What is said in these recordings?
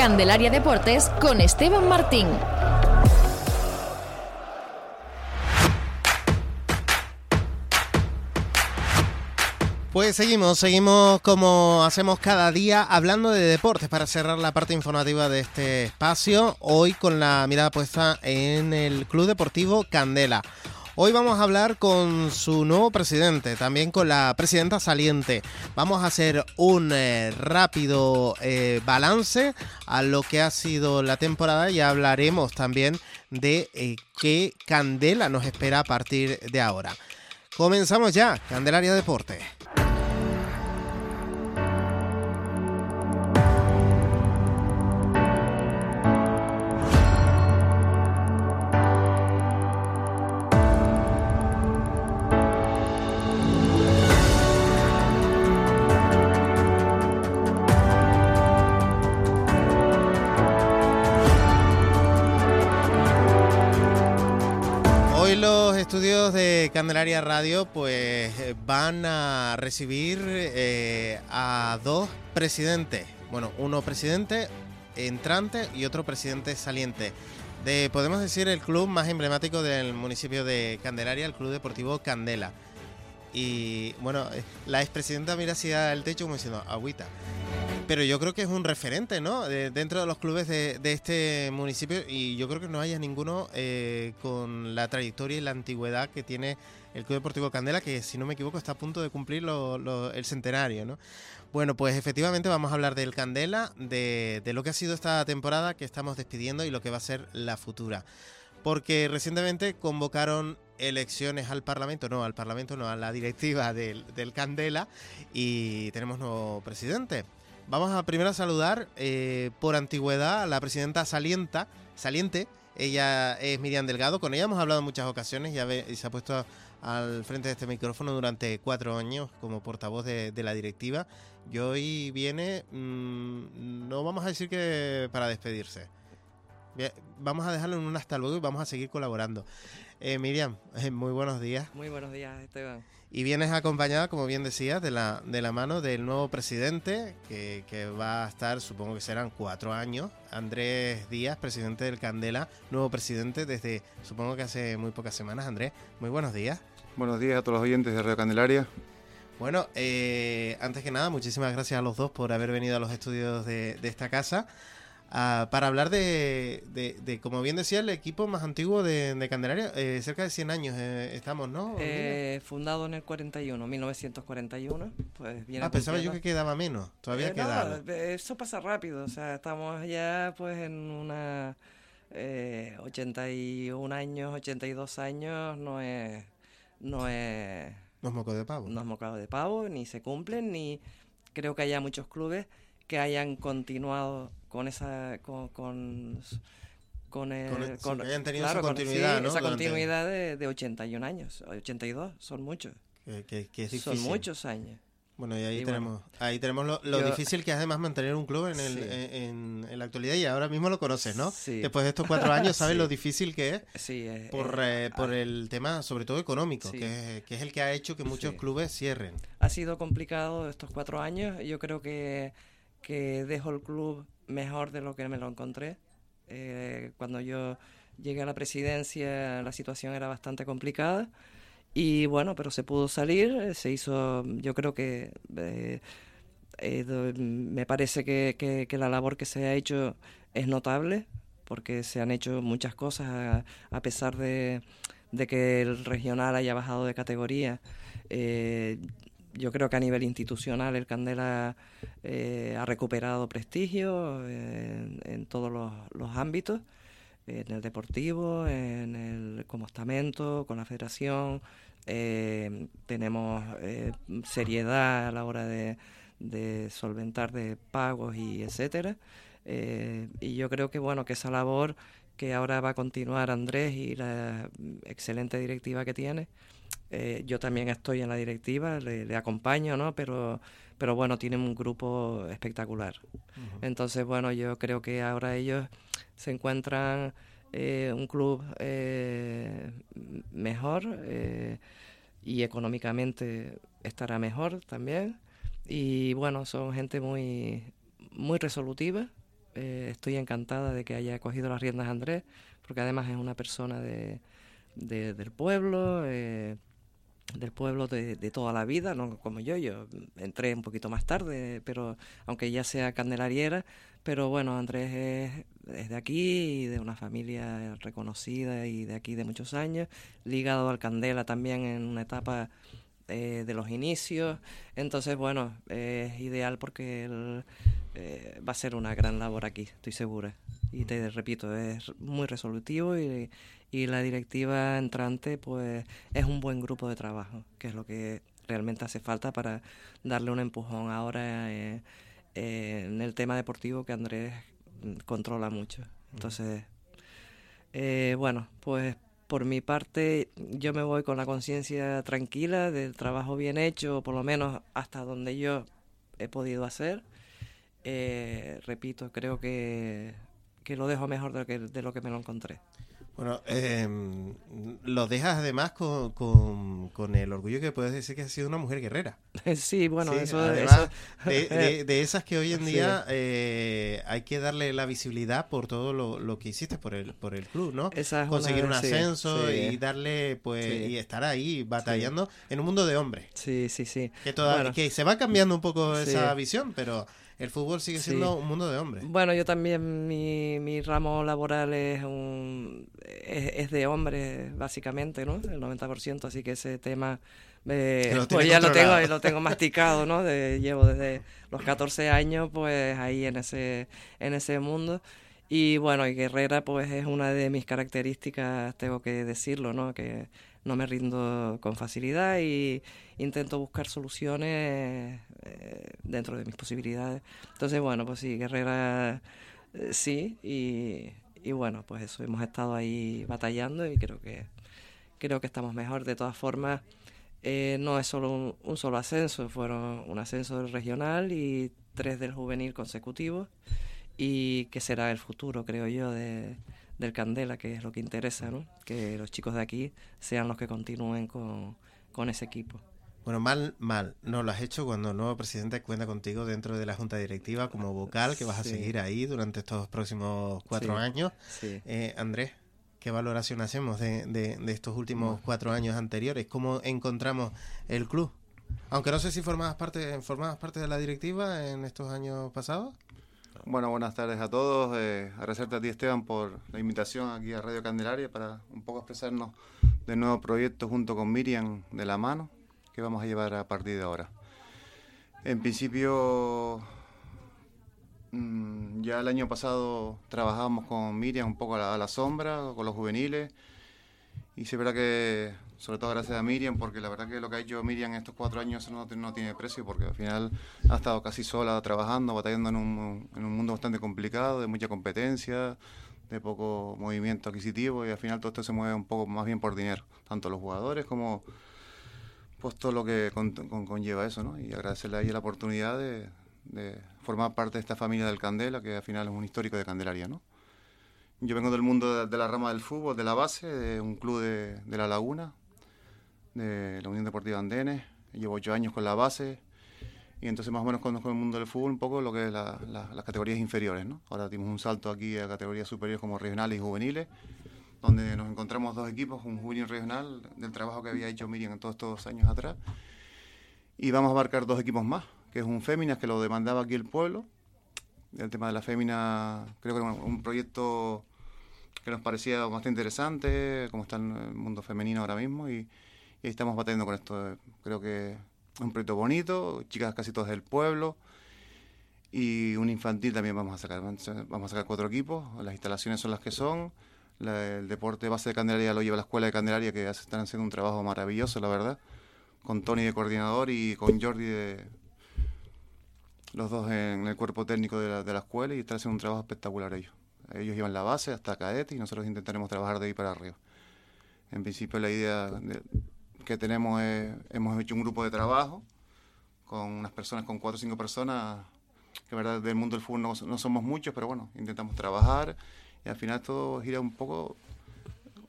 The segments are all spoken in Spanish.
Candelaria Deportes con Esteban Martín. Pues seguimos, seguimos como hacemos cada día hablando de deportes para cerrar la parte informativa de este espacio, hoy con la mirada puesta en el Club Deportivo Candela. Hoy vamos a hablar con su nuevo presidente, también con la presidenta saliente. Vamos a hacer un eh, rápido eh, balance a lo que ha sido la temporada y hablaremos también de eh, qué candela nos espera a partir de ahora. Comenzamos ya, Candelaria Deporte. De Candelaria Radio pues eh, van a recibir eh, a dos presidentes. Bueno, uno presidente entrante y otro presidente saliente. De, podemos decir, el club más emblemático del municipio de Candelaria, el Club Deportivo Candela. Y bueno, eh, la expresidenta mira hacia el techo como diciendo, agüita pero yo creo que es un referente, ¿no? dentro de los clubes de, este municipio y yo creo que no haya ninguno con la trayectoria y la antigüedad que tiene el Club Deportivo Candela, que si no me equivoco está a punto de cumplir el centenario, ¿no? Bueno, pues efectivamente vamos a hablar del Candela, de, lo que ha sido esta temporada que estamos despidiendo y lo que va a ser la futura. Porque recientemente convocaron elecciones al Parlamento, no, al Parlamento no, a la directiva del, del Candela y tenemos nuevo presidente. Vamos a primero saludar eh, por antigüedad a la presidenta salienta, saliente. Ella es Miriam Delgado. Con ella hemos hablado en muchas ocasiones y se ha puesto al frente de este micrófono durante cuatro años como portavoz de, la directiva. Y hoy viene, mm, no vamos a decir que para despedirse. Vamos a dejarlo en un hasta luego y vamos a seguir colaborando. Eh, Miriam, eh, muy buenos días. Muy buenos días, Esteban. Y vienes acompañada, como bien decías, de la, de la mano del nuevo presidente, que, va a estar, supongo que serán cuatro años, Andrés Díaz, presidente del Candela, nuevo presidente desde, supongo que hace muy pocas semanas. Andrés, muy buenos días. Buenos días a todos los oyentes de Radio Candelaria. Bueno, eh, antes que nada, muchísimas gracias a los dos por haber venido a los estudios de, de esta casa. Ah, para hablar de, de, como bien decía, el equipo más antiguo de, Candelaria, eh, cerca de 100 años eh, estamos, ¿no? Eh, fundado en el 41, 1941. Pues ah, pensaba yo que quedaba menos, todavía queda. eso pasa rápido, o sea, estamos ya pues en una 81 años, 82 años, no es... No es... No es moco de pavo. No es moco de pavo, ni se cumplen, ni creo que haya muchos clubes que hayan continuado con esa con, con, con, el, con, hayan tenido esa continuidad, ¿no? esa continuidad de, de, 81 años, 82, son muchos. Que, que, es son muchos años. Bueno, y ahí tenemos ahí tenemos lo, difícil que es además mantener un club en, el, en, en, la actualidad y ahora mismo lo conoces, ¿no? Después de estos cuatro años sabes lo difícil que es sí, eh, por, eh, eh, por el tema, sobre todo económico, que, que, es el que ha hecho que muchos clubes cierren. Ha sido complicado estos cuatro años. Yo creo que, que dejo el club mejor de lo que me lo encontré. Eh, cuando yo llegué a la presidencia la situación era bastante complicada y bueno, pero se pudo salir, se hizo, yo creo que eh, eh, me parece que, que, la labor que se ha hecho es notable porque se han hecho muchas cosas a, pesar de, de, que el regional haya bajado de categoría. Yo creo que a nivel institucional el Candela eh, ha recuperado prestigio eh, en, todos los, ámbitos, en el deportivo, en el como estamento, con la federación. Eh, tenemos seriedad a la hora de, de solventar de pagos y etcétera. Eh, y yo creo que bueno que esa labor que ahora va a continuar Andrés y la excelente directiva que tiene. Eh, yo también estoy en la directiva, le, acompaño, ¿no? Pero, pero bueno, tienen un grupo espectacular. Entonces, bueno, yo creo que ahora ellos se encuentran eh, un club mejor y económicamente estará mejor también. Y bueno, son gente muy, muy resolutiva. Eh, estoy encantada de que haya cogido las riendas Andrés, porque además es una persona de, del pueblo, eh, del pueblo de, toda la vida, no como yo, yo entré un poquito más tarde, pero aunque ya sea candelariera, pero bueno, Andrés es, es, de aquí, de una familia reconocida y de aquí de muchos años, ligado al Candela también en una etapa eh, de los inicios. Entonces, bueno, es ideal porque eh, va a ser una gran labor aquí, estoy segura. Y te repito, es muy resolutivo y, y la directiva entrante, pues es un buen grupo de trabajo, que es lo que realmente hace falta para darle un empujón ahora eh, en el tema deportivo que Andrés controla mucho. Entonces, bueno, pues por mi parte, yo me voy con la conciencia tranquila del trabajo bien hecho, por lo menos hasta donde yo he podido hacer. Eh, repito, creo que, que, lo dejo mejor de que, de lo que me lo encontré. Bueno, eh, lo dejas además con, con, el orgullo que puedes decir que has sido una mujer guerrera. Sí, bueno, eso, De, esas que hoy en día eh, hay que darle la visibilidad por todo lo, que hiciste por el, por el club, ¿no? Conseguir un ascenso y darle, pues, y estar ahí batallando en un mundo de hombres. Sí, sí, sí. Que, que se va cambiando un poco esa visión, pero el fútbol sigue siendo un mundo de hombres. Bueno, yo también, mi, mi ramo laboral es, un, es, de hombres, básicamente, ¿no? El 90%, así que ese tema... Eh, pues ya lo tengo, lo tengo masticado, ¿no? De, llevo desde los 14 años, pues ahí en ese, en ese mundo. Y bueno, y Guerrera, pues es una de mis características, tengo que decirlo, ¿no? Que no me rindo con facilidad y intento buscar soluciones eh, dentro de mis posibilidades. Entonces, bueno, pues sí, Guerrera eh, sí, y, y, bueno, pues eso, hemos estado ahí batallando y creo que, creo que estamos mejor. De todas formas, eh, no es solo un, solo ascenso, fueron un ascenso regional y tres del juvenil consecutivos y que será el futuro, creo yo, de, del Candela, que es lo que interesa, ¿no? que los chicos de aquí sean los que continúen con, con ese equipo. Bueno, mal, mal. No lo has hecho cuando el nuevo presidente cuenta contigo dentro de la junta directiva como vocal, que vas a seguir ahí durante estos próximos cuatro años. Eh, Andrés, ¿qué valoración hacemos de, de, estos últimos cuatro años anteriores? ¿Cómo encontramos el club? Aunque no sé si formabas parte, formabas parte de la directiva en estos años pasados. Bueno, buenas tardes a todos. Eh, agradecerte a ti, Esteban, por la invitación aquí a Radio Candelaria para un poco expresarnos del nuevo proyecto junto con Miriam de la mano que vamos a llevar a partir de ahora. En principio, mm, ya el año pasado trabajábamos con Miriam un poco a la, sombra, con los juveniles, y se verá que, sobre todo gracias a Miriam, porque la verdad que lo que ha hecho Miriam en estos cuatro años no, no tiene precio, porque al final ha estado casi sola trabajando, batallando en un, en un mundo bastante complicado, de mucha competencia, de poco movimiento adquisitivo, y al final todo esto se mueve un poco más bien por dinero, tanto los jugadores como pues todo lo que conlleva eso, ¿no? Y agradecerle a ella la oportunidad de, formar parte de esta familia del Candela, que al final es un histórico de Candelaria, ¿no? Yo vengo del mundo de, la rama del fútbol, de la base, de un club de, La Laguna, de la Unión Deportiva Andenes. Llevo ocho años con la base y entonces más o menos conozco el mundo del fútbol un poco lo que es las categorías inferiores, ¿no? Ahora tenemos un salto aquí a categorías superiores como regionales y juveniles donde nos encontramos dos equipos, un juvenil regional del trabajo que había hecho Miriam todos estos años atrás. Y vamos a marcar dos equipos más, que es un Féminas que lo demandaba aquí el pueblo. El tema de la Fémina, creo que era un proyecto que nos parecía bastante interesante, como está el mundo femenino ahora mismo, y, y estamos batiendo con esto. Creo que es un proyecto bonito, chicas casi todas del pueblo, y un infantil también vamos a sacar. Vamos a sacar cuatro equipos, las instalaciones son las que son el deporte base de Candelaria lo lleva la escuela de Candelaria, que están haciendo un trabajo maravilloso, la verdad. Con Tony de coordinador y con Jordi de, los dos en el cuerpo técnico de la, de la escuela y están haciendo un trabajo espectacular ellos. Ellos llevan la base hasta cadete y nosotros intentaremos trabajar de ahí para arriba. En principio la idea que tenemos es, hemos hecho un grupo de trabajo con unas personas, con cuatro o cinco personas, que verdad del mundo del fútbol no, no somos muchos, pero bueno, intentamos trabajar y al final todo gira un poco,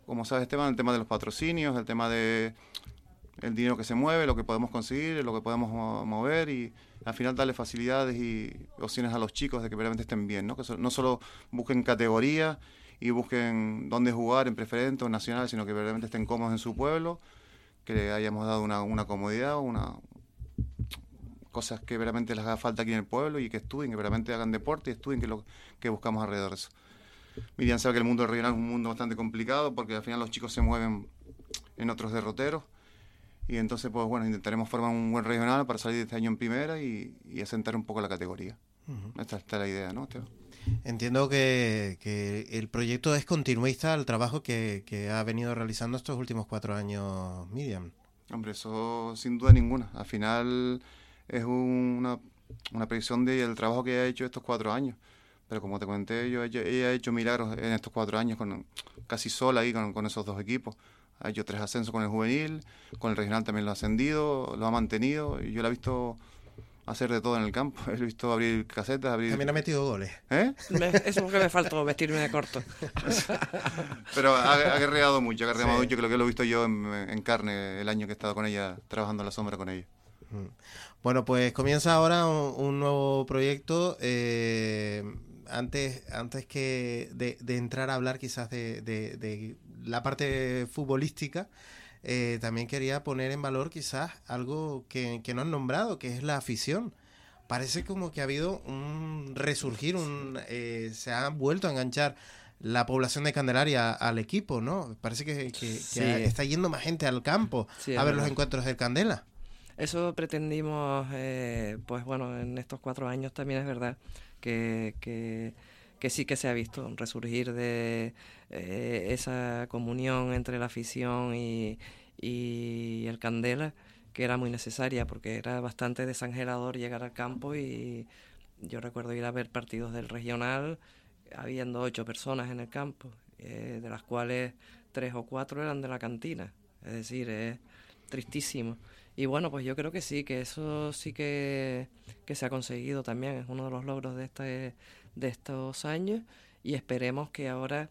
como sabes Esteban, el tema de los patrocinios, el tema de el dinero que se mueve, lo que podemos conseguir, lo que podemos mover y al final darle facilidades y opciones a los chicos de que realmente estén bien, ¿no? que no solo busquen categoría y busquen dónde jugar en preferente o nacional, sino que realmente estén cómodos en su pueblo, que le hayamos dado una, una comodidad, una cosas que realmente les haga falta aquí en el pueblo y que estudien, que realmente hagan deporte y estudien que lo que buscamos alrededor de eso. Miriam sabe que el mundo regional es un mundo bastante complicado porque al final los chicos se mueven en otros derroteros y entonces, pues bueno, intentaremos formar un buen regional para salir de este año en primera y, asentar un poco la categoría. Esta, es la idea, ¿no, Entiendo que, el proyecto es continuista al trabajo que, ha venido realizando estos últimos cuatro años, Miriam. Hombre, eso sin duda ninguna. Al final es una, una predicción del trabajo que ha hecho estos cuatro años. Pero como te comenté, yo, ella, ha hecho milagros en estos cuatro años, con, casi sola ahí con, con esos dos equipos ha hecho tres ascensos con el juvenil, con el regional también lo ha ascendido, lo ha mantenido y yo lo he visto hacer de todo en el campo. He visto abrir casetas, abrir... También ha metido goles. ¿Eh? eso es lo que me faltó, vestirme de corto. Pero ha, guerreado mucho, ha guerreado mucho, que lo que lo he visto yo en, carne el año que he estado con ella, trabajando en la sombra con ella. Mm. Bueno, pues comienza ahora un, nuevo proyecto. Eh, antes, antes que de, entrar a hablar quizás de, la parte futbolística, eh, también quería poner en valor quizás algo que, no han nombrado, que es la afición. Parece como que ha habido un resurgir, un, eh, se ha vuelto a enganchar la población de Candelaria al equipo, ¿no? Parece que, está yendo más gente al campo a ver los encuentros del Candela. Eso pretendimos, eh, pues bueno, en estos cuatro años también es verdad que, que sí que se ha visto un resurgir de eh, esa comunión entre la afición y, el Candela, que era muy necesaria porque era bastante desangelador llegar al campo y yo recuerdo ir a ver partidos del regional habiendo ocho personas en el campo, eh, de las cuales tres o cuatro eran de la cantina. Es decir, es tristísimo. Y bueno, pues yo creo que sí, que eso sí que, que se ha conseguido también, es uno de los logros de este de estos años y esperemos que ahora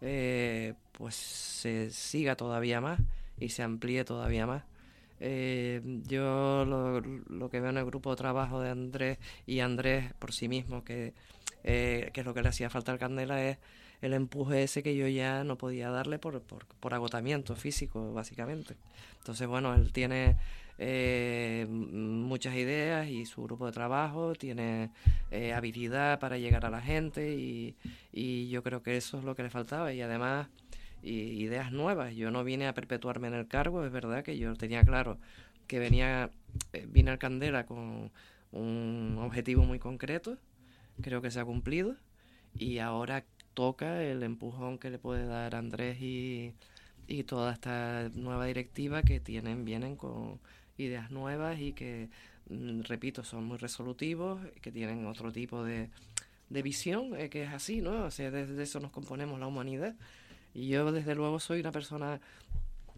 eh, pues se siga todavía más y se amplíe todavía más. Eh, yo lo, que veo en el grupo de trabajo de Andrés y Andrés por sí mismo, que, eh, que es lo que le hacía falta al Candela, es el empuje ese que yo ya no podía darle por, por, por agotamiento físico, básicamente. Entonces, bueno, él tiene eh, muchas ideas y su grupo de trabajo tiene eh, habilidad para llegar a la gente y, yo creo que eso es lo que le faltaba y además ideas nuevas. Yo no vine a perpetuarme en el cargo, es verdad que yo tenía claro que venía, eh, vine al Candela con un objetivo muy concreto, creo que se ha cumplido y ahora toca el empujón que le puede dar Andrés y, y toda esta nueva directiva que tienen, vienen con ideas nuevas y que, mm, repito, son muy resolutivos, que tienen otro tipo de, de visión, eh, que es así, ¿no? O sea, desde eso nos componemos la humanidad. Y yo, desde luego, soy una persona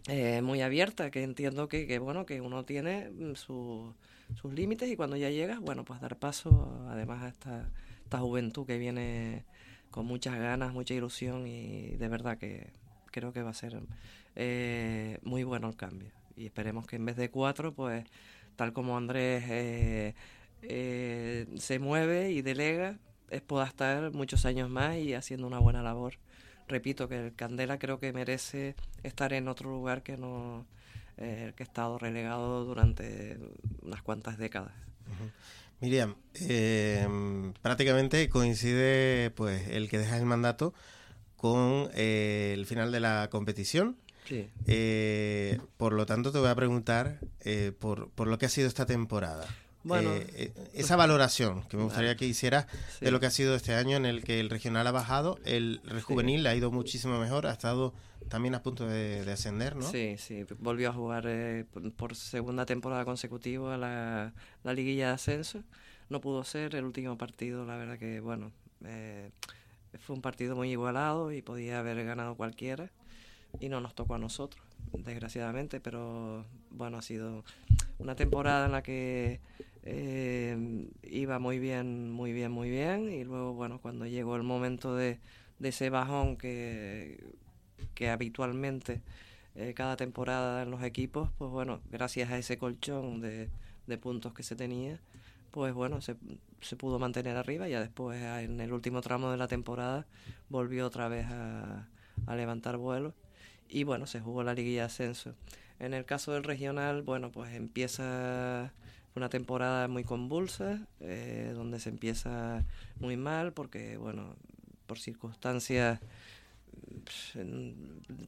eh, muy abierta, que entiendo que, que bueno, que uno tiene mm, sus límites y cuando ya llegas, bueno, pues dar paso, además, a esta, esta juventud que viene con muchas ganas, mucha ilusión y de verdad que creo que va a ser eh, muy bueno el cambio y esperemos que en vez de cuatro, pues tal como Andrés eh, eh, se mueve y delega, es, pueda estar muchos años más y haciendo una buena labor. Repito que el Candela creo que merece estar en otro lugar que no eh, que ha estado relegado durante unas cuantas décadas. Miriam, prácticamente coincide pues el que deja el mandato con el final de la competición eh, por lo tanto, te voy a preguntar eh, por, por, lo que ha sido esta temporada. Bueno, eh, esa valoración que me gustaría que hicieras de lo que ha sido este año en el que el regional ha bajado, el juvenil ha ido muchísimo mejor, ha estado también a punto de, ascender, ¿no? Sí, sí, volvió a jugar por segunda temporada consecutiva la, la liguilla de ascenso no pudo ser. El último partido, la verdad que, bueno, eh, fue un partido muy igualado y podía haber ganado cualquiera y no nos tocó a nosotros, desgraciadamente, pero bueno, ha sido una temporada en la que eh, iba muy bien, muy bien, muy bien y luego, bueno, cuando llegó el momento de, ese bajón que, que habitualmente eh, cada temporada en los equipos, pues bueno, gracias a ese colchón de, de puntos que se tenía, pues bueno, se, se, pudo mantener arriba y ya después en el último tramo de la temporada volvió otra vez a, a levantar vuelo y bueno, se jugó la liguilla de ascenso. En el caso del regional, bueno, pues empieza una temporada muy convulsa, eh, donde se empieza muy mal porque, bueno, por circunstancias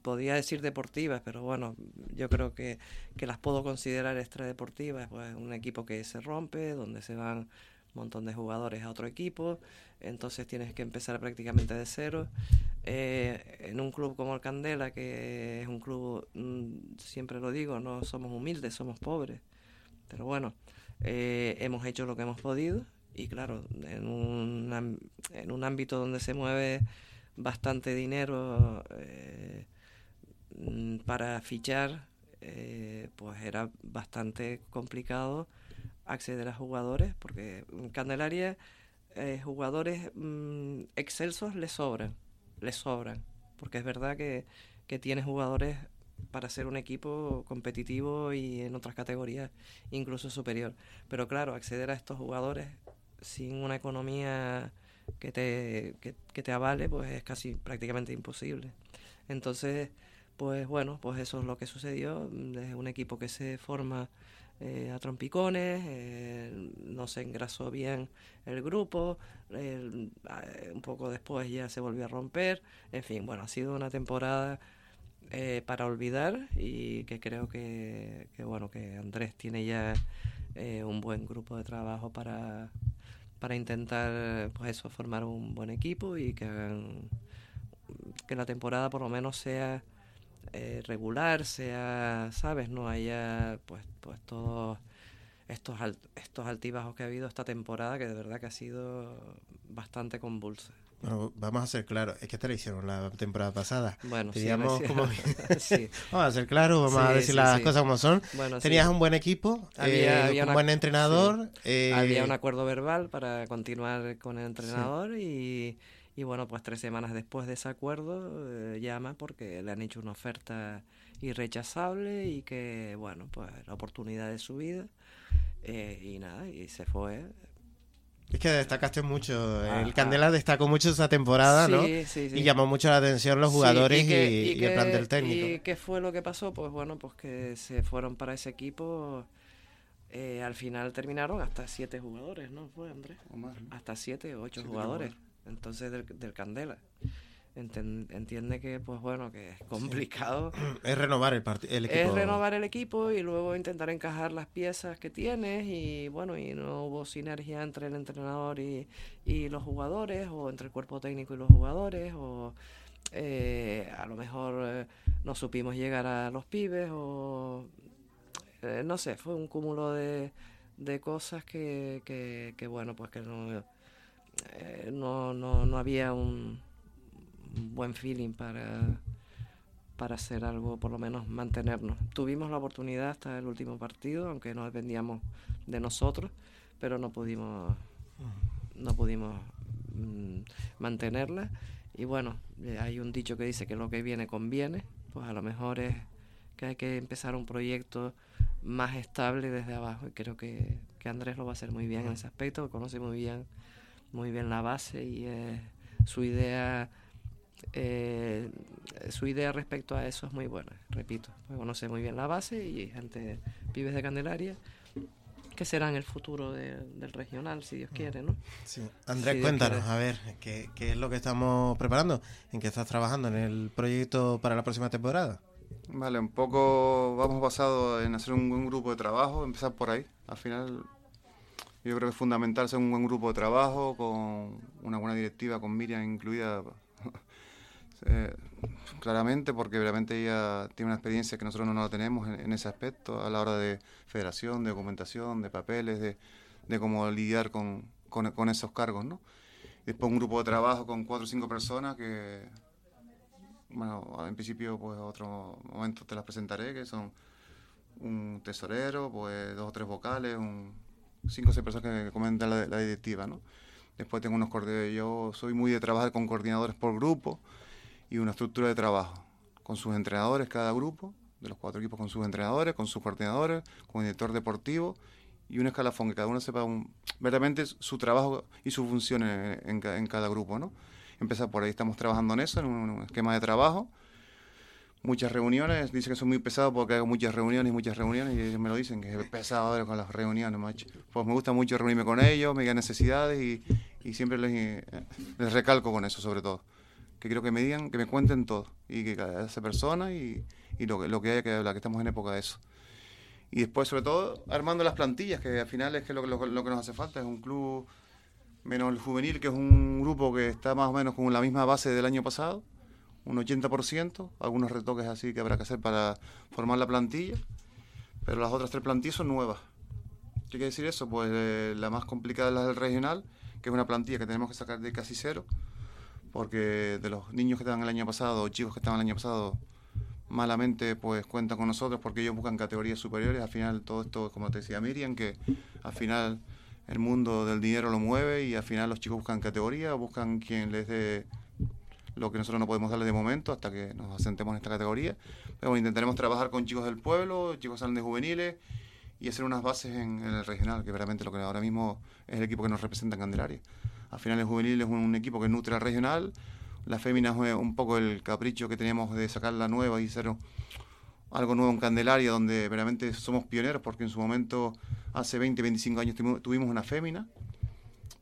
podría decir deportivas, pero bueno, yo creo que, que las puedo considerar extradeportivas, pues un equipo que se rompe, donde se van montón de jugadores a otro equipo, entonces tienes que empezar prácticamente de cero. Eh, en un club como el Candela, que es un club, mm, siempre lo digo, no somos humildes, somos pobres, pero bueno, eh, hemos hecho lo que hemos podido y claro, en un, en un ámbito donde se mueve bastante dinero eh, mm, para fichar, pues era bastante complicado acceder a jugadores, porque en Candelaria eh, jugadores mm, excelsos le sobran, le sobran, porque es verdad que, que tiene jugadores para ser un equipo competitivo y en otras categorías incluso superior. Pero claro, acceder a estos jugadores sin una economía que te, que, te avale, pues es casi prácticamente imposible. Entonces, pues bueno, pues eso es lo que sucedió. Es un equipo que se forma eh, a trompicones, eh, no se engrasó bien el grupo, eh, un poco después ya se volvió a romper. En fin, bueno, ha sido una temporada para olvidar y que creo que, bueno, que Andrés tiene ya un buen grupo de trabajo para para intentar pues eso formar un buen equipo y que que la temporada por lo menos sea eh, regular sea sabes no haya pues pues todos estos estos altibajos que ha habido esta temporada que de verdad que ha sido bastante convulsa vamos a ser claros, es que te lo hicieron la temporada pasada. Bueno, Teníamos como... Vamos a ser claros, vamos a decir las cosas como son. Tenías un buen equipo, había, eh, un buen entrenador. Eh, había un acuerdo verbal para continuar con el entrenador y, y, bueno, pues tres semanas después de ese acuerdo eh, llama porque le han hecho una oferta irrechazable y que, bueno, pues la oportunidad de su vida. y nada, y se fue es que destacaste mucho. El Candela destacó mucho esa temporada, ¿no? Sí, sí. Y llamó mucho la atención los jugadores y, el plan del técnico. ¿Y qué fue lo que pasó? Pues bueno, pues que se fueron para ese equipo. Eh, al final terminaron hasta siete jugadores, ¿no? Fue, Andrés. Hasta siete o ocho jugadores. Entonces del, del Candela. Entiende que pues bueno que es complicado. Es renovar el, el equipo. es renovar el equipo y luego intentar encajar las piezas que tienes y bueno y no hubo sinergia entre el entrenador y, y los jugadores o entre el cuerpo técnico y los jugadores o eh, a lo mejor eh, no supimos llegar a los pibes o eh, no sé fue un cúmulo de, de cosas que, que, que, bueno pues que no, no, no, no había un buen feeling para, para hacer algo, por lo menos mantenernos. Tuvimos la oportunidad hasta el último partido, aunque no dependíamos de nosotros, pero no pudimos, no pudimos mm, mantenerla. Y bueno, eh, hay un dicho que dice que lo que viene conviene, pues a lo mejor es que hay que empezar un proyecto más estable desde abajo. Y creo que, que Andrés lo va a hacer muy bien en ese aspecto, conoce muy bien, muy bien la base y su idea eh, su idea respecto a eso es muy buena, repito, pues conoce muy bien la base y gente, pibes de Candelaria, que serán el futuro del regional, si Dios quiere, ¿no? Sí. Andrés, cuéntanos, a ver, ¿qué, ¿qué, es lo que estamos preparando? ¿En qué estás trabajando en el proyecto para la próxima temporada? Vale, un poco vamos basado en hacer un buen grupo de trabajo, empezar por ahí. Al final, yo creo que es fundamental ser un buen grupo de trabajo, con una buena directiva, con Miriam incluida, eh, claramente, porque realmente ella tiene una experiencia que nosotros no, tenemos en, ese aspecto, a la hora de federación, de documentación, de papeles, de, de cómo lidiar con, con, esos cargos, ¿no? Después un grupo de trabajo con cuatro o cinco personas que, bueno, en principio, pues otro momento te las presentaré, que son un tesorero, pues dos o tres vocales, un, cinco o seis personas que comentan la, la directiva, ¿no? Después tengo unos coordinadores, yo soy muy de trabajar con coordinadores por grupo y una estructura de trabajo, con sus entrenadores cada grupo, de los cuatro equipos con sus entrenadores, con sus coordinadores, con el director deportivo y un escalafón, que cada uno sepa verdaderamente su trabajo y su función en, cada grupo, ¿no? Empezar por ahí, estamos trabajando en eso, en un, esquema de trabajo, muchas reuniones, dice que son muy pesados porque hago muchas reuniones y muchas reuniones y ellos me lo dicen, que es pesado con las reuniones, macho. Pues me gusta mucho reunirme con ellos, me digan necesidades y, y siempre les, les, recalco con eso sobre todo, que quiero que me digan, que me cuenten todo y que cada esa persona y, y lo, lo que haya que hablar, que estamos en época de eso. Y después, sobre todo, armando las plantillas, que al final es que lo, lo, que nos hace falta es un club menos el juvenil, que es un grupo que está más o menos con la misma base del año pasado, un 80%, algunos retoques así que habrá que hacer para formar la plantilla, pero las otras tres plantillas son nuevas. ¿Qué quiere decir eso? Pues eh, la más complicada es la del regional, que es una plantilla que tenemos que sacar de casi cero, porque de los niños que estaban el año pasado, o chicos que estaban el año pasado, malamente pues cuentan con nosotros porque ellos buscan categorías superiores. Al final todo esto, como te decía Miriam, que al final el mundo del dinero lo mueve y al final los chicos buscan categoría, buscan quien les dé lo que nosotros no podemos darle de momento hasta que nos asentemos en esta categoría. Pero bueno, intentaremos trabajar con chicos del pueblo, chicos de juveniles y hacer unas bases en, el regional, que realmente lo que ahora mismo es el equipo que nos representa en Candelaria. Al final el juvenil es un equipo que nutre al regional, la fémina fue un poco el capricho que teníamos de sacar la nueva y hacer algo nuevo en Candelaria, donde verdaderamente somos pioneros, porque en su momento, hace 20, 25 años, tuvimos una fémina.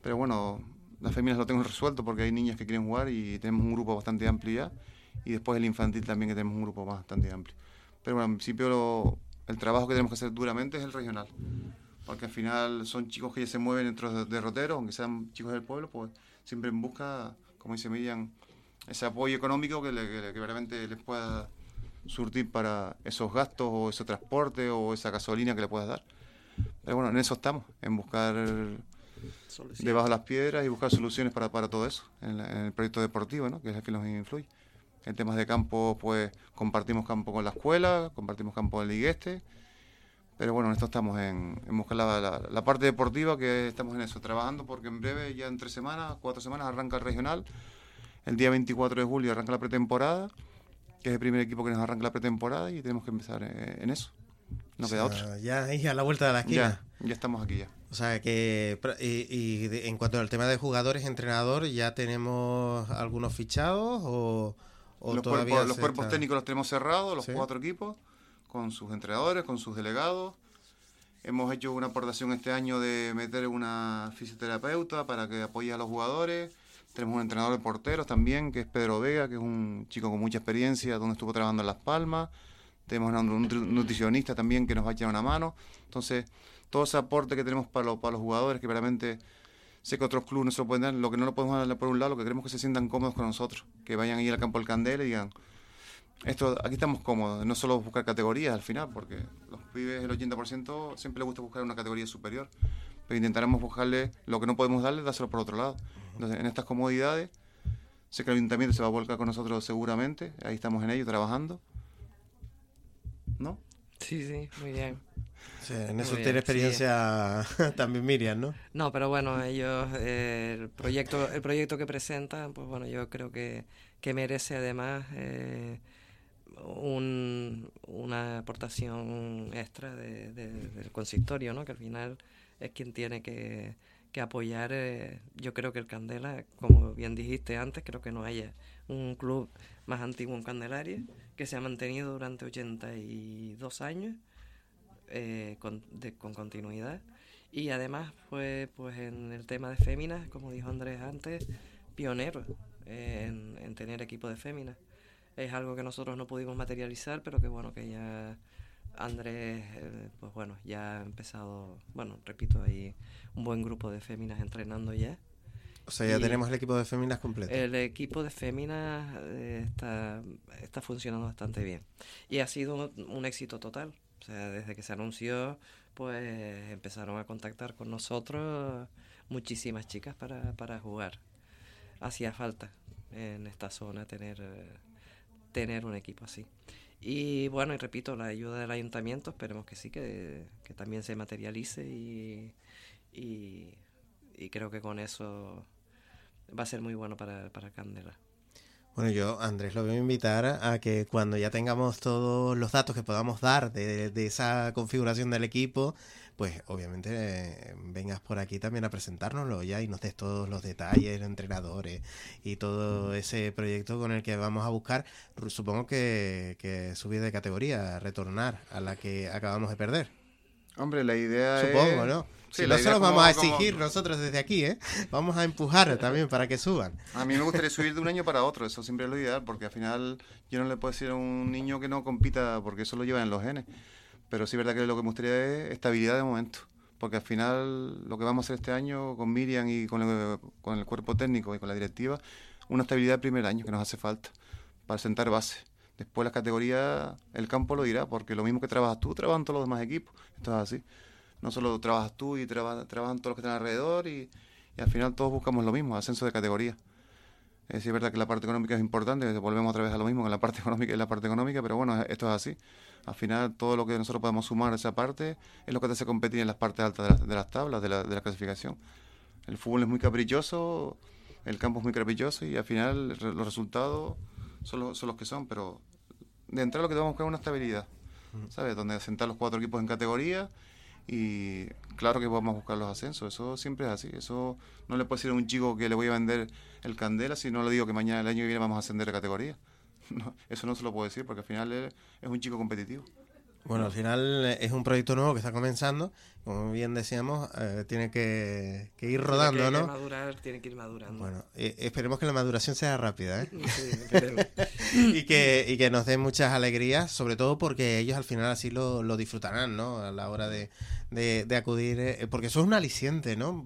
Pero bueno, las féminas lo tengo resuelto porque hay niñas que quieren jugar y tenemos un grupo bastante amplio ya. Y después el infantil también, que tenemos un grupo bastante amplio. Pero bueno, en principio el trabajo que tenemos que hacer duramente es el regional. Porque al final son chicos que ya se mueven dentro de derroteros, aunque sean chicos del pueblo, pues siempre en busca, como dice Miriam, ese apoyo económico que, le, realmente les pueda surtir para esos gastos o ese transporte o esa gasolina que le puedas dar. Pero bueno, en eso estamos, en buscar debajo de las piedras y buscar soluciones para, para todo eso, en, el proyecto deportivo, ¿no? que es el que nos influye. En temas de campo, pues compartimos campo con la escuela, compartimos campo en Ligueste, pero bueno, en esto estamos en, buscar la, la, parte deportiva, que estamos en eso, trabajando, porque en breve, ya en tres semanas, cuatro semanas, arranca el regional el día 24 de julio arranca la pretemporada, que es el primer equipo que nos arranca la pretemporada y tenemos que empezar eh, en eso. No queda otro. Ya a la vuelta de la esquina. Ya, ya estamos aquí ya. O sea que, y, en cuanto al tema de jugadores, entrenador, ¿ya tenemos algunos fichados o, los todavía cuerpos, los cuerpos técnicos los tenemos cerrados, los cuatro equipos, con sus entrenadores, con sus delegados. Hemos hecho una aportación este año de meter una fisioterapeuta para que apoye a los jugadores. Tenemos un entrenador de porteros también, que es Pedro Vega, que es un chico con mucha experiencia, donde estuvo trabajando en Las Palmas. Tenemos un nutricionista también que nos va a echar una mano. Entonces, todo ese aporte que tenemos para, para los jugadores, que realmente sé que otros clubes no se lo pueden dar, lo que no lo podemos dar por un lado, lo que queremos es que se sientan cómodos con nosotros, que vayan a ir al campo del Candela y digan, esto, aquí estamos cómodos, no solo buscar categorías al final, porque los pibes, el 80% siempre les gusta buscar una categoría superior, pero intentaremos buscarle lo que no podemos darle, dárselo por otro lado. Entonces, en estas comodidades, sé que el ayuntamiento se va a volcar con nosotros seguramente, ahí estamos en ello trabajando. Sí, sí, muy bien. en eso tiene experiencia también Miriam, ¿no? No, pero bueno, ellos, eh, el, proyecto, el proyecto que presentan, pues bueno, yo creo que, que merece además eh, un, una aportación extra del consistorio, ¿no? Que al final es quien tiene que que apoyar, eh, yo creo que el Candela, como bien dijiste antes, creo que no haya un club más antiguo en Candelaria, que se ha mantenido durante 82 años eh, con, con continuidad. Y además fue pues en el tema de féminas, como dijo Andrés antes, pionero en, en tener equipo de féminas. Es algo que nosotros no pudimos materializar, pero que bueno, que ya Andrés, eh, pues bueno, ya ha empezado, bueno, repito, hay un buen grupo de féminas entrenando ya. O sea, ya tenemos el equipo de féminas completo. El equipo de féminas eh, está, está funcionando bastante bien. Y ha sido un, éxito total. O sea, desde que se anunció, pues empezaron a contactar con nosotros muchísimas chicas para, para jugar. Hacía falta en esta zona tener, tener un equipo así. Y bueno, y repito, la ayuda del ayuntamiento, esperemos que sí, que, también se materialice y, y, creo que con eso va a ser muy bueno para, para Candela. Bueno, yo, Andrés, lo voy a invitar a que cuando ya tengamos todos los datos que podamos dar de, de esa configuración del equipo, pues obviamente eh, vengas por aquí también a presentárnoslo ya y nos des todos los detalles, entrenadores y todo ese proyecto con el que vamos a buscar, supongo que, que subir de categoría, retornar a la que acabamos de perder. Hombre, la idea Supongo, ¿no? si no se los vamos a exigir nosotros desde aquí, ¿eh? Vamos a empujar también para que suban. A mí me gustaría subir de un año para otro, eso siempre es lo ideal, porque al final yo no le puedo decir a un niño que no compita, porque eso lo llevan en los genes. Pero sí es verdad que lo que me gustaría es estabilidad de momento, porque al final lo que vamos a hacer este año con Miriam y con el, con el cuerpo técnico y con la directiva, una estabilidad del primer año que nos hace falta para sentar base. Después las categorías, el campo lo dirá, porque lo mismo que trabajas tú, trabajan todos los demás equipos. Esto es así no solo trabajas tú y trabajan todos los que están alrededor y, al final todos buscamos lo mismo, ascenso de categoría. Es verdad que la parte económica es importante, volvemos otra vez a lo mismo, que la parte económica y la parte económica, pero bueno, esto es así. Al final todo lo que nosotros podemos sumar a esa parte es lo que te hace competir en las partes altas de, las tablas, de la, de la clasificación. El fútbol es muy caprichoso, el campo es muy caprichoso y al final los resultados son, son los que son, pero de entrada lo que tenemos que buscar es una estabilidad, ¿sabes? Donde sentar los cuatro equipos en categoría y claro que vamos a buscar los ascensos, eso siempre es así, eso no le puedo decir a un chico que le voy a vender el candela si no le digo que mañana el año que viene vamos a ascender de categoría. eso no se lo puedo decir porque al final es un chico competitivo. Bueno, al final eh, es un proyecto nuevo que está comenzando. Como bien decíamos, eh, tiene que, ir rodando, ¿no? Que madurar, tiene que ir madurando. Bueno, eh, esperemos que la maduración sea rápida, ¿eh? y, que, y que nos dé muchas alegrías, sobre todo porque ellos al final así lo, lo disfrutarán, ¿no? A la hora de, de, de acudir, porque eso es un aliciente, ¿no?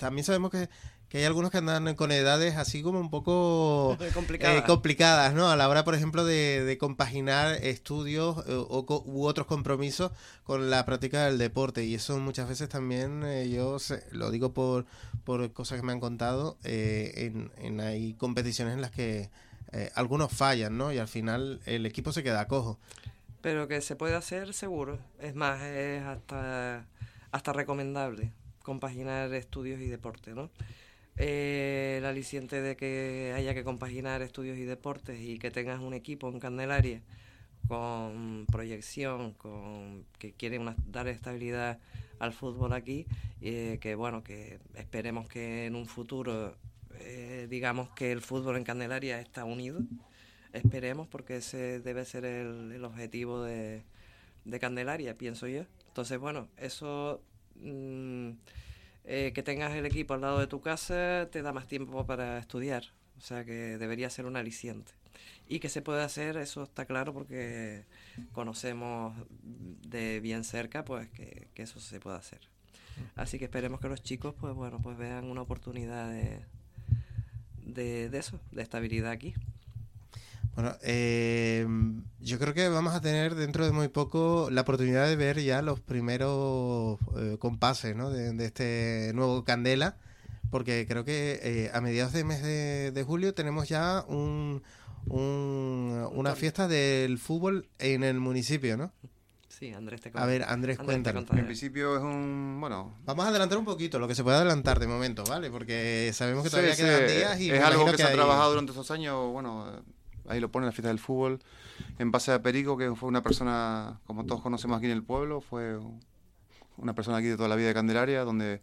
También sabemos que que hay algunos que andan con edades así como un poco eh, complicadas, ¿no? A la hora, por ejemplo, de, compaginar estudios eh, o, u otros compromisos con la práctica del deporte. Y eso muchas veces también, eh, yo lo digo por, por cosas que me han contado, en, en, hay competiciones en las que algunos fallan, ¿no? Y al final el equipo se queda cojo. Pero que se puede hacer seguro. Es más, es hasta, hasta recomendable compaginar estudios y deporte, ¿no? eh, el aliciente de que haya que compaginar estudios y deportes y que tengas un equipo en Candelaria con proyección, con que quieren dar estabilidad al fútbol aquí, eh, que bueno, que esperemos que en un futuro eh, digamos que el fútbol en Candelaria está unido, esperemos porque ese debe ser el, objetivo de, de, Candelaria, pienso yo. Entonces bueno, eso... Mm, eh, que tengas el equipo al lado de tu casa te da más tiempo para estudiar. O sea que debería ser un aliciente. Y que se puede hacer, eso está claro porque conocemos de bien cerca pues que, eso se puede hacer. Así que esperemos que los chicos pues bueno pues vean una oportunidad de, de eso, de estabilidad aquí. Bueno, eh, yo creo que vamos a tener dentro de muy poco la oportunidad de ver ya los primeros eh, compases ¿no? de, este nuevo Candela, porque creo que eh, a mediados de mes de, julio tenemos ya un, una fiesta del fútbol en el municipio, ¿no? Sí, Andrés te A ver, Andrés, cuéntanos. En principio es un. Bueno. Vamos a adelantar un poquito, lo que se puede adelantar de momento, ¿vale? Porque sabemos que todavía quedan días y. Es algo que, se ha trabajado durante esos años, bueno ahí lo pone la fiesta del fútbol, en base a Perico, que fue una persona, como todos conocemos aquí en el pueblo, fue una persona aquí de toda la vida de Candelaria, donde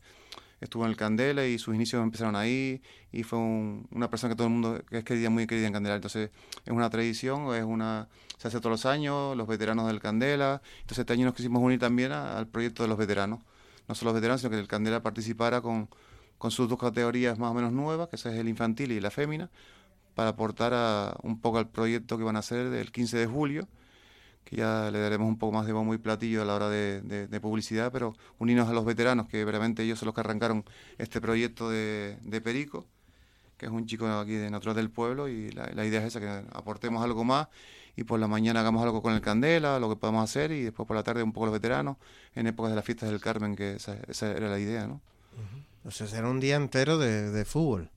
estuvo en el Candela y sus inicios empezaron ahí y fue una persona que todo el mundo que es querida, muy querida en Candela. Entonces es una tradición, es una se hace todos los años, los veteranos del Candela. Entonces este año nos quisimos unir también al proyecto de los veteranos. No solo los veteranos, sino que el Candela participara con, con sus dos categorías más o menos nuevas, que es el infantil y la fémina, para aportar a, un poco al proyecto que van a hacer del 15 de julio, que ya le daremos un poco más de bombo y platillo a la hora de, publicidad, pero unirnos a los veteranos, que verdaderamente ellos son los que arrancaron este proyecto de, Perico, que es un chico aquí de natural del pueblo y la, idea es esa, que aportemos algo más y por la mañana hagamos algo con el Candela, lo que podamos hacer y después por la tarde un poco los veteranos en épocas de las fiestas del Carmen, que esa, esa era la idea, ¿no? O sea, será un día entero de fútbol.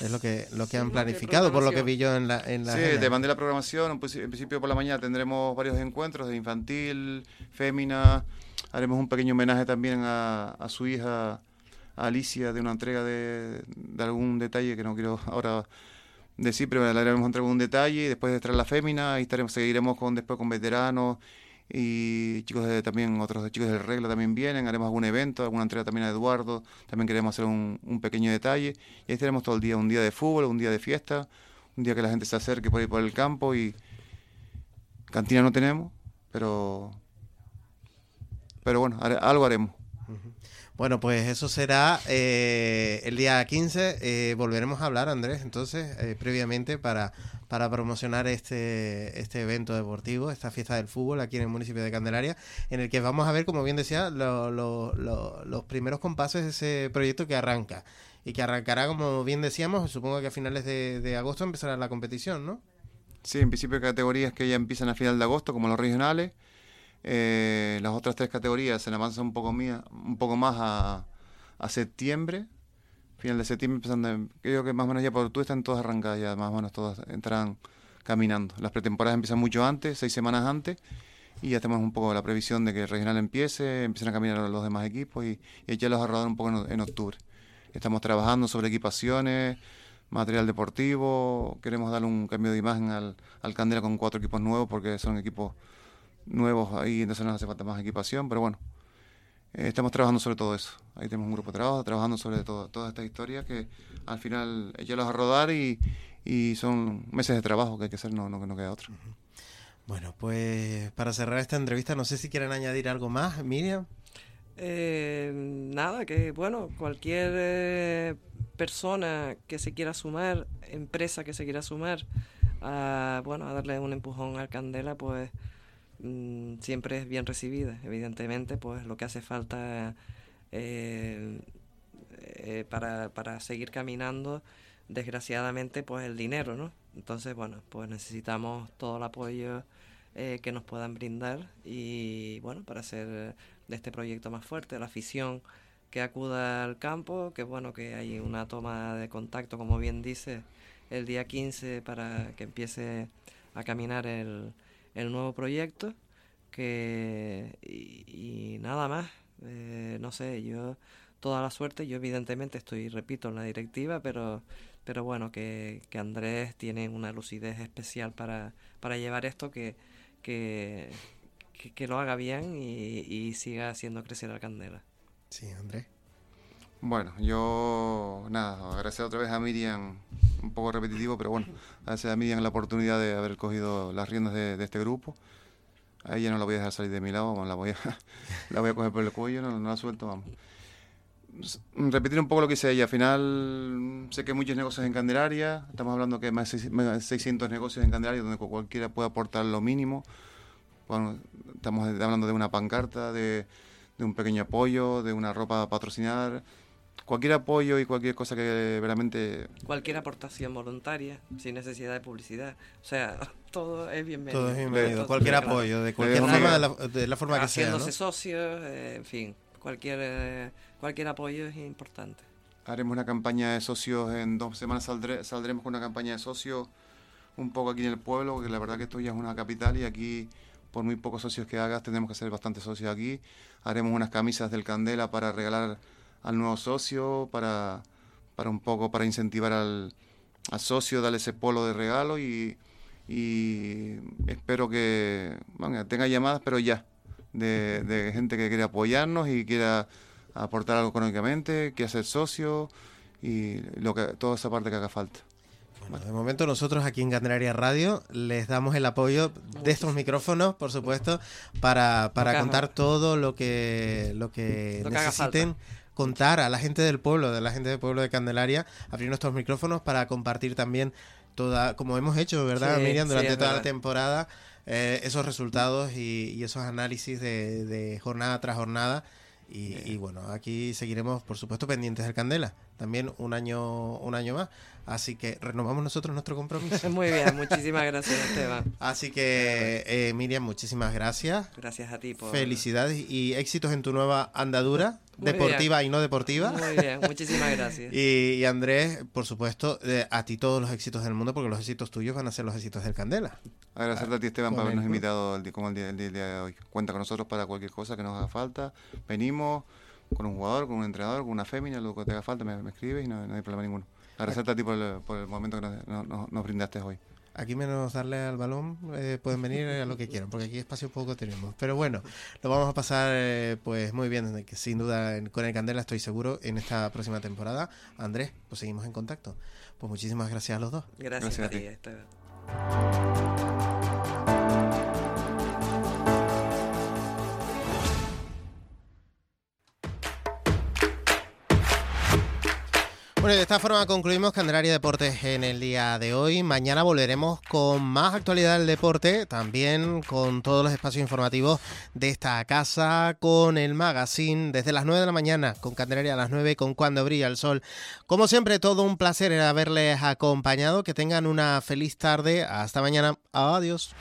Es lo que lo que han planificado, por lo que vi yo en la en la Sí, agenda. te mandé la programación. En princi- en principio por la mañana tendremos varios encuentros de infantil, fémina. Haremos un pequeño homenaje también a, a su hija a Alicia de una entrega de, de algún detalle que no quiero ahora decir, pero le haremos entrega un detalle y después estará la fémina y estaremos, seguiremos con después con veteranos y chicos de, también otros chicos del regla también vienen, haremos algún evento, alguna entrega también a Eduardo, también queremos hacer un, un pequeño detalle y ahí estaremos todo el día, un día de fútbol, un día de fiesta, un día que la gente se acerque por ahí por el campo y cantina no tenemos, pero pero bueno, algo haremos. Bueno, pues eso será eh, el día 15. eh, volveremos a hablar, Andrés, entonces, eh, previamente para, para promocionar este, este evento deportivo, esta fiesta del fútbol aquí en el municipio de Candelaria, en el que vamos a ver, como bien decía, lo- lo- lo- los primeros compases de ese proyecto que arranca. Y que arrancará, como bien decíamos, supongo que a finales de, de agosto empezará la competición, ¿no? Sí, en principio categorías que ya empiezan a final de agosto, como los regionales. Eh, las otras tres categorías se le un poco, mía- un poco más a, a septiembre. Final de septiembre, empezando, creo que más o menos ya por octubre están todas arrancadas, ya más o menos todas entrarán caminando. Las pretemporadas empiezan mucho antes, seis semanas antes, y ya tenemos un poco la previsión de que el regional empiece, empiecen a caminar los demás equipos y, y echarlos a un poco en, en octubre. Estamos trabajando sobre equipaciones, material deportivo, queremos darle un cambio de imagen al, al Candela con cuatro equipos nuevos porque son equipos nuevos ahí, entonces nos hace falta más equipación, pero bueno, eh, estamos trabajando sobre todo eso. Ahí tenemos un grupo de trabajo trabajando sobre todo, todas estas historias que al final echarlos a rodar y, y son meses de trabajo que hay que hacer, no, no, no queda otro. Bueno, pues para cerrar esta entrevista, no sé si quieren añadir algo más, Miriam. Eh, nada, que bueno, cualquier eh, persona que se quiera sumar, empresa que se quiera sumar, a, bueno, a darle un empujón al Candela, pues mm, siempre es bien recibida. Evidentemente, pues lo que hace falta eh, eh, para, para seguir caminando, desgraciadamente, pues el dinero, ¿no? Entonces, bueno, pues necesitamos todo el apoyo eh, que nos puedan brindar y, bueno, para hacer de este proyecto más fuerte, la afición que acuda al campo, que bueno, que hay una toma de contacto, como bien dice, el día 15 para que empiece a caminar el, el nuevo proyecto, que y, nada más, eh, no sé, yo toda la suerte, yo evidentemente estoy, repito, en la directiva, pero pero bueno, que, que Andrés tiene una lucidez especial para, para llevar esto, que, que, que, que lo haga bien y, y siga haciendo crecer la candela. Sí, Andrés. Bueno, yo nada, agradecer otra vez a Miriam, un poco repetitivo, pero bueno, agradecer a Miriam la oportunidad de haber cogido las riendas de, de este grupo. A ella no la voy a dejar salir de mi lado, vamos, la voy a, la voy a coger por el cuello, no, no la suelto, vamos. Repetir un poco lo que hice ella, al final sé que hay muchos negocios en Candelaria, estamos hablando que hay más de seis- más de 600 negocios en Candelaria donde cu- cualquiera puede aportar lo mínimo. Bueno, estamos hablando de una pancarta, de, de un pequeño apoyo, de una ropa a patrocinar, cualquier apoyo y cualquier cosa que realmente Cualquier aportación voluntaria, sin necesidad de publicidad. O sea, todo es bienvenido. Todo es bienvenido. Todo- Cualquier apoyo, de cualquier dejamos forma, de la, de la forma que sea. ¿no? Haciéndose socios, eh, en fin, cualquier, eh, cualquier apoyo es importante. haremos una campaña de socios, en dos semanas saldré- saldremos con una campaña de socios un poco aquí en el pueblo, porque la verdad que esto ya es una capital y aquí por muy pocos socios que hagas tenemos que ser bastantes socios aquí. Haremos unas camisas del Candela para regalar al nuevo socio, para, para un poco para incentivar al, al socio, darle ese polo de regalo y, y espero que bueno, tenga llamadas, pero ya, de, de gente que quiere apoyarnos y quiera aportar algo económicamente, quiera ser socio y lo que toda esa parte que haga falta. Bueno, de momento nosotros aquí en Candelaria Radio les damos el apoyo de estos micrófonos, por supuesto, para, para contar todo lo que, lo que Lo que haga necesiten contar a la gente del pueblo, de la gente del pueblo de Candelaria, abrir nuestros micrófonos para compartir también toda, como hemos hecho, ¿verdad, Sí, Miriam? Durante toda la temporada, eh, esos resultados y, y esos análisis de, de jornada tras jornada. Y, y bueno, aquí seguiremos, por supuesto, pendientes del Candela. también un año, un año más. Así que renovamos nosotros nuestro compromiso. Muy bien, muchísimas gracias, Esteban. Así que, eh, Miriam, muchísimas gracias. Gracias a ti por... Felicidades y éxitos en tu nueva andadura, deportiva y no deportiva. Muy bien, muchísimas gracias. y, Andrés, por supuesto, eh, a ti todos los éxitos del mundo, porque los éxitos tuyos van a ser los éxitos del Candela. Agradecerte a ti, Esteban, por habernos invitado el, como el día, el día de hoy. Cuenta con nosotros para cualquier cosa que nos haga falta. Venimos con un jugador, con un entrenador, con una fémina, lo que te haga falta, me, me escribes y no hay problema ninguno. Agradecerte a ti por el, momento que nos, brindaste hoy. Aquí menos darle al balón, eh, pueden venir a lo que quieran, porque aquí espacio poco tenemos. Pero bueno, lo vamos a pasar eh, pues muy bien, sin duda con el Candela estoy seguro en esta próxima temporada. Andrés, pues seguimos en contacto. Pues muchísimas gracias a los dos. Gracias, a, ti. Bueno, de esta forma concluimos Candelaria Deportes en el día de hoy. Mañana volveremos con más actualidad del deporte, también con todos los espacios informativos de esta casa, con el magazine desde las 9 de la mañana, con Candelaria a las 9, con Cuando Brilla el Sol. Como siempre, todo un placer haberles acompañado. Que tengan una feliz tarde. Hasta mañana. Adiós.